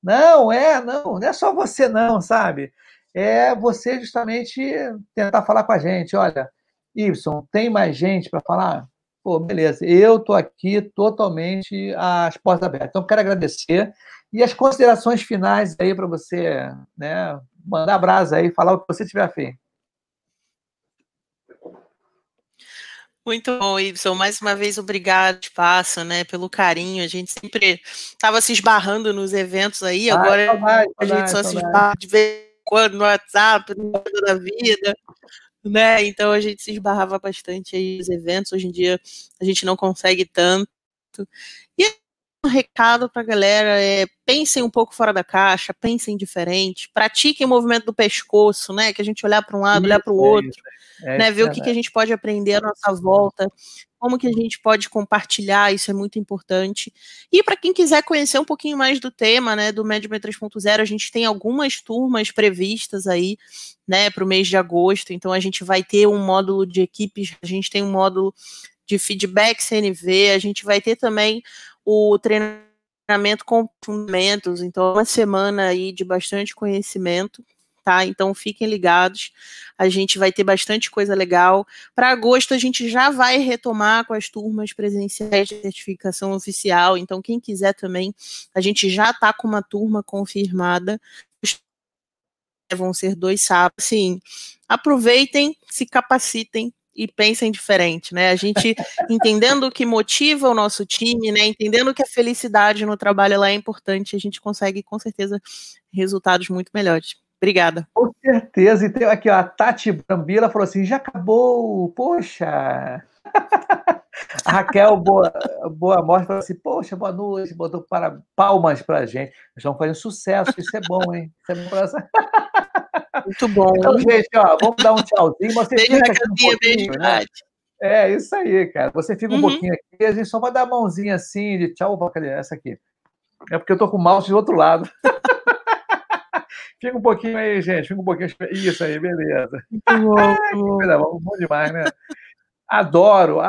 Não, é, não, não é só você não, sabe? É você justamente tentar falar com a gente, olha, Y, tem mais gente para falar? Pô, beleza, eu estou aqui totalmente às portas abertas. Então, quero agradecer. E as considerações finais aí para você, né? Mandar brasa aí, falar o que você tiver a fim. Muito bom, Ibson. Mais uma vez, obrigado, espaço, né, pelo carinho. A gente sempre estava se esbarrando nos eventos aí, agora saudade, a gente só se esbarra de vez em quando no WhatsApp, no da vida, né? Então a gente se esbarrava bastante aí nos eventos. Hoje em dia a gente não consegue tanto. E recado para a galera é pensem um pouco fora da caixa, pensem diferente, pratiquem o movimento do pescoço, né? Que a gente olhar para um lado, isso, olhar para o outro. Isso é, né, ver o que, que a gente pode aprender à nossa volta, como que a gente pode compartilhar, isso é muito importante. E para quem quiser conhecer um pouquinho mais do tema, né, do Management 3.0, a gente tem algumas turmas previstas aí, né, para o mês de agosto. Então a gente vai ter um módulo de equipes, a gente tem um módulo de feedback CNV, a gente vai ter também o treinamento com fundamentos, então uma semana aí de bastante conhecimento tá? Então fiquem ligados. A gente vai ter bastante coisa legal. Para agosto a gente já vai retomar com as turmas presenciais de certificação oficial. Então quem quiser também, a gente já está com uma turma confirmada. Vão ser dois sábados. Sim, aproveitem, se capacitem, e pensem diferente, né? A gente entendendo o que motiva o nosso time, né? Entendendo que a felicidade no trabalho ela é importante, a gente consegue com certeza resultados muito melhores. Obrigada. Com certeza. E tem aqui, ó, a Tati Brambila falou assim: já acabou, poxa. A Raquel Boa, Boa Morte falou assim: Poxa, boa noite, botou para, palmas para a gente. Estamos fazendo sucesso, isso é bom, hein? Isso é bom pra... Muito bom. Então, gente, ó, vamos dar um tchauzinho. Você beijo, fica aqui um pouquinho, né? É, isso aí, cara. Você fica um uhum. pouquinho aqui, a gente só vai dar a mãozinha assim de tchau. Cadê essa aqui? É porque eu tô com o mouse do outro lado. Fica um pouquinho aí, gente. Fica um pouquinho. Isso aí, beleza. Muito bom, muito bom. bom demais, né? Adoro.